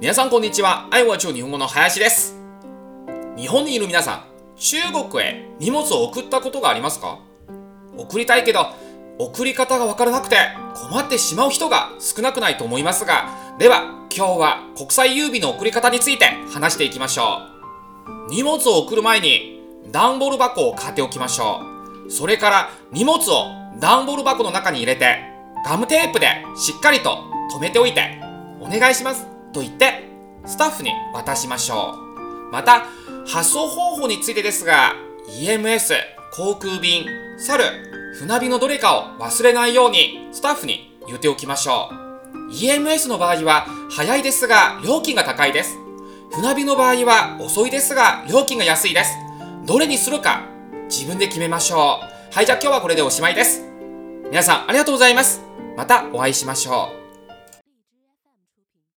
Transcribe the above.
皆さんこんにちは。愛は超日本語の林です。日本にいる皆さん、中国へ荷物を送ったことがありますか？送りたいけど、送り方がわからなくて困ってしまう人が少なくないと思いますが、では今日は国際郵便の送り方について話していきましょう。荷物を送る前に段ボール箱を買っておきましょう。それから荷物を段ボール箱の中に入れてガムテープでしっかりと留めておいてお願いしますと言ってスタッフに渡しましょう。また発送方法についてですが EMS、航空便、猿、船便のどれかを忘れないようにスタッフに言っておきましょう。EMS の場合は早いですが料金が高いです。船便の場合は遅いですが料金が安いです。どれにするか自分で決めましょう。はい、じゃあ今日はこれでおしまいです。皆さんありがとうございます。またお会いしましょう。